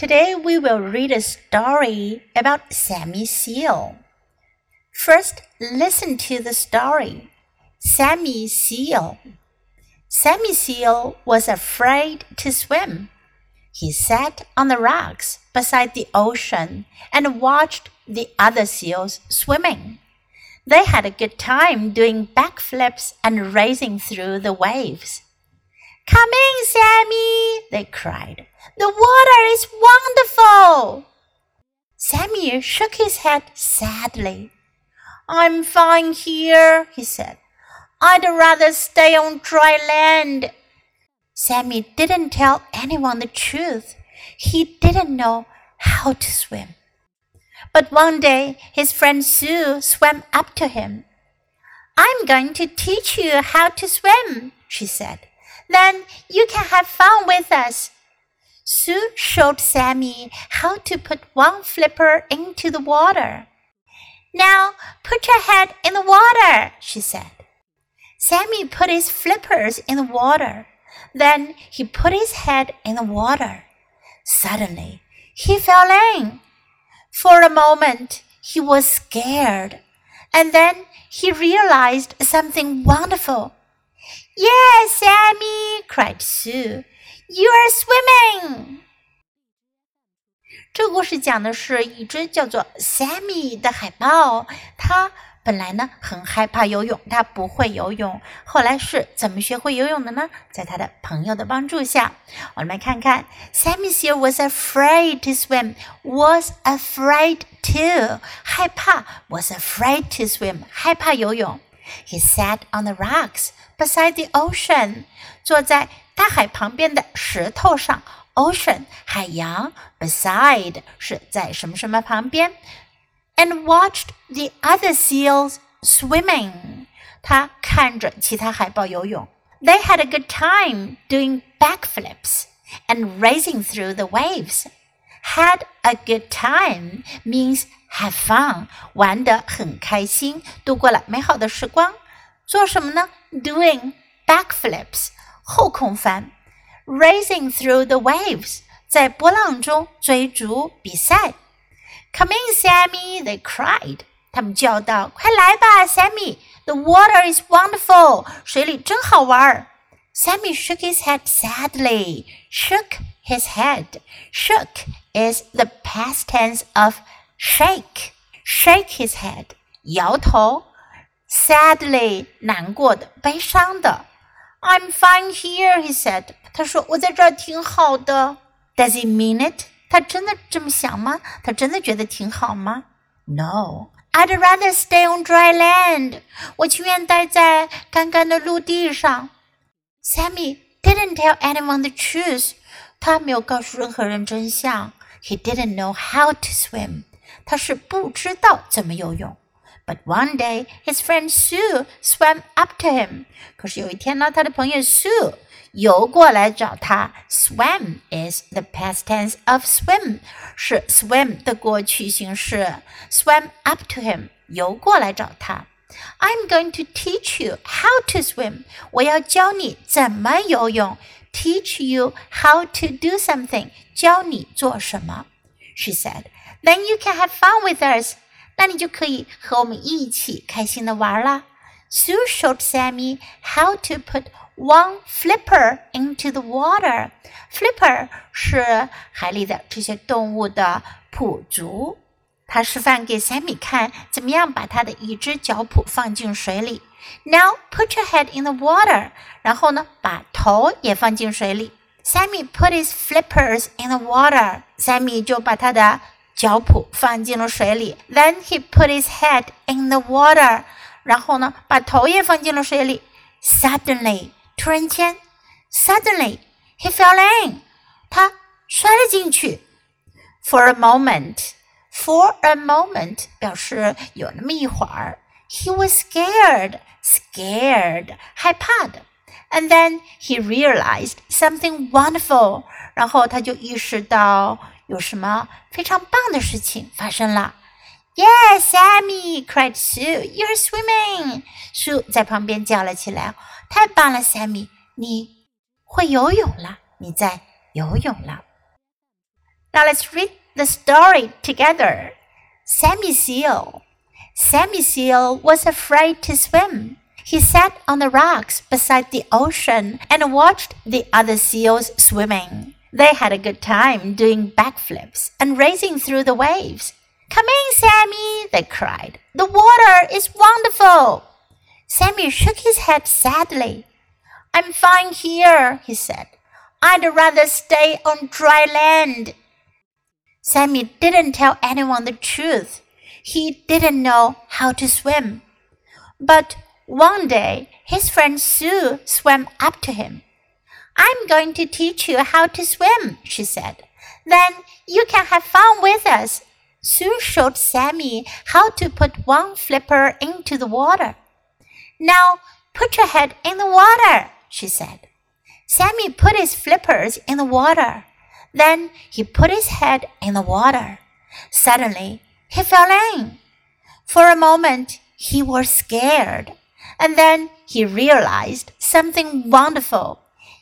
Today we will read a story about Sammy Seal. First, listen to the story. Sammy Seal. Sammy Seal was afraid to swim. He sat on the rocks beside the ocean and watched the other seals swimming. They had a good time doing backflips and racing through the waves. Come in, Sammy, they cried. The water is wonderful. Sammy shook his head sadly. I'm fine here, he said. I'd rather stay on dry land. Sammy didn't tell anyone the truth. He didn't know how to swim. But one day his friend Sue swam up to him. I'm going to teach you how to swim, she said. Then you can have fun with us. Sue showed Sammy how to put one flipper into the water. Now put your head in the water, she said. Sammy put his flippers in the water. Then he put his head in the water. Suddenly, he fell in. For a moment, he was scared. And then he realized something wonderful. Yes, Sammy, cried Sue. You are swimming. 这个故事讲的是一只叫做 Sammy 的海豹，它本来呢很害怕游泳，它不会游泳。后来是怎么学会游泳的呢？在他的朋友的帮助下，我们来看看 Sammy here was afraid to swim. Was afraid to 害怕 was afraid to swim 害怕游泳。He sat on the rocks beside the ocean，坐在 大海旁边的石头上。Ocean 海洋，beside 是在什么什么旁边，and watched the other seals swimming。他看着其他海豹游泳。They had a good time doing backflips and racing through the waves. Had a good time means have fun，玩得很开心，度过了美好的时光。做什么呢？Doing backflips， 后空翻；racing through the waves，在波浪中追逐比赛。Come in, Sammy! They cried. 他们叫道：“快来吧，Sammy! The water is wonderful. 水里真好玩。” Sammy shook his head sadly. Shook his head. Shook is the past tense of shake. Shake his head. 摇头。Sadly，难过的、悲伤的。 I'm fine here, he said. 他说我在这儿挺好的。Does he mean it? 他真的这么想吗？他真的觉得挺好吗？No. I'd rather stay on dry land. 我情愿待在干干的陆地上。Sammy didn't tell anyone the truth. 他没有告诉任何人真相。He didn't know how to swim. 他是不知道怎么游泳。 but one day, his friend Sue swam up to him. 可是有一天呢，他的朋友 Sue 游过来找他。Swam is the past tense of swim，是 swim 的过去形式。Swam up to him，游过来找他。I'm going to teach you how to swim。我要教你怎么游泳。Teach you how to do something，教你做什么。She said, "Then you can have fun with us." 那你就可以和我们一起开心的玩啦。Sue showed Sammy how to put one flipper into the water. Flipper 是海里的这些动物的蹼足。他示范给 Sammy 看，怎么样把他的一只脚蹼放进水里。Now put your head in the water. 然后呢，把头也放进水里。Sammy put his flippers in the water. Sammy 就把他的 脚蹼放进了水里。Then he put his head in the water，然后呢，把头也放进了水里。Suddenly，突然间，Suddenly he fell in，他摔了进去。For a moment，for a moment 表示有那么一会儿。He was scared，scared 害怕的。And then he realized something wonderful，然后他就意识到。 有什么非常棒的事情发生了？Yes, Sammy! cried Sue. You're swimming. Sue 在旁边叫了起来：“太棒了，Sammy！你会游泳了，你在游泳了。” Now let's read the story together. Sammy Seal. Sammy Seal was afraid to swim. He sat on the rocks beside the ocean and watched the other seals swimming. They had a good time doing backflips and racing through the waves. Come in, Sammy, they cried. The water is wonderful. Sammy shook his head sadly. I'm fine here, he said. I'd rather stay on dry land. Sammy didn't tell anyone the truth. He didn't know how to swim. But one day, his friend Sue swam up to him. I'm going to teach you how to swim, she said. Then you can have fun with us. Sue showed Sammy how to put one flipper into the water. Now put your head in the water, she said. Sammy put his flippers in the water. Then he put his head in the water. Suddenly, he fell in. For a moment, he was scared. And then he realized something wonderful.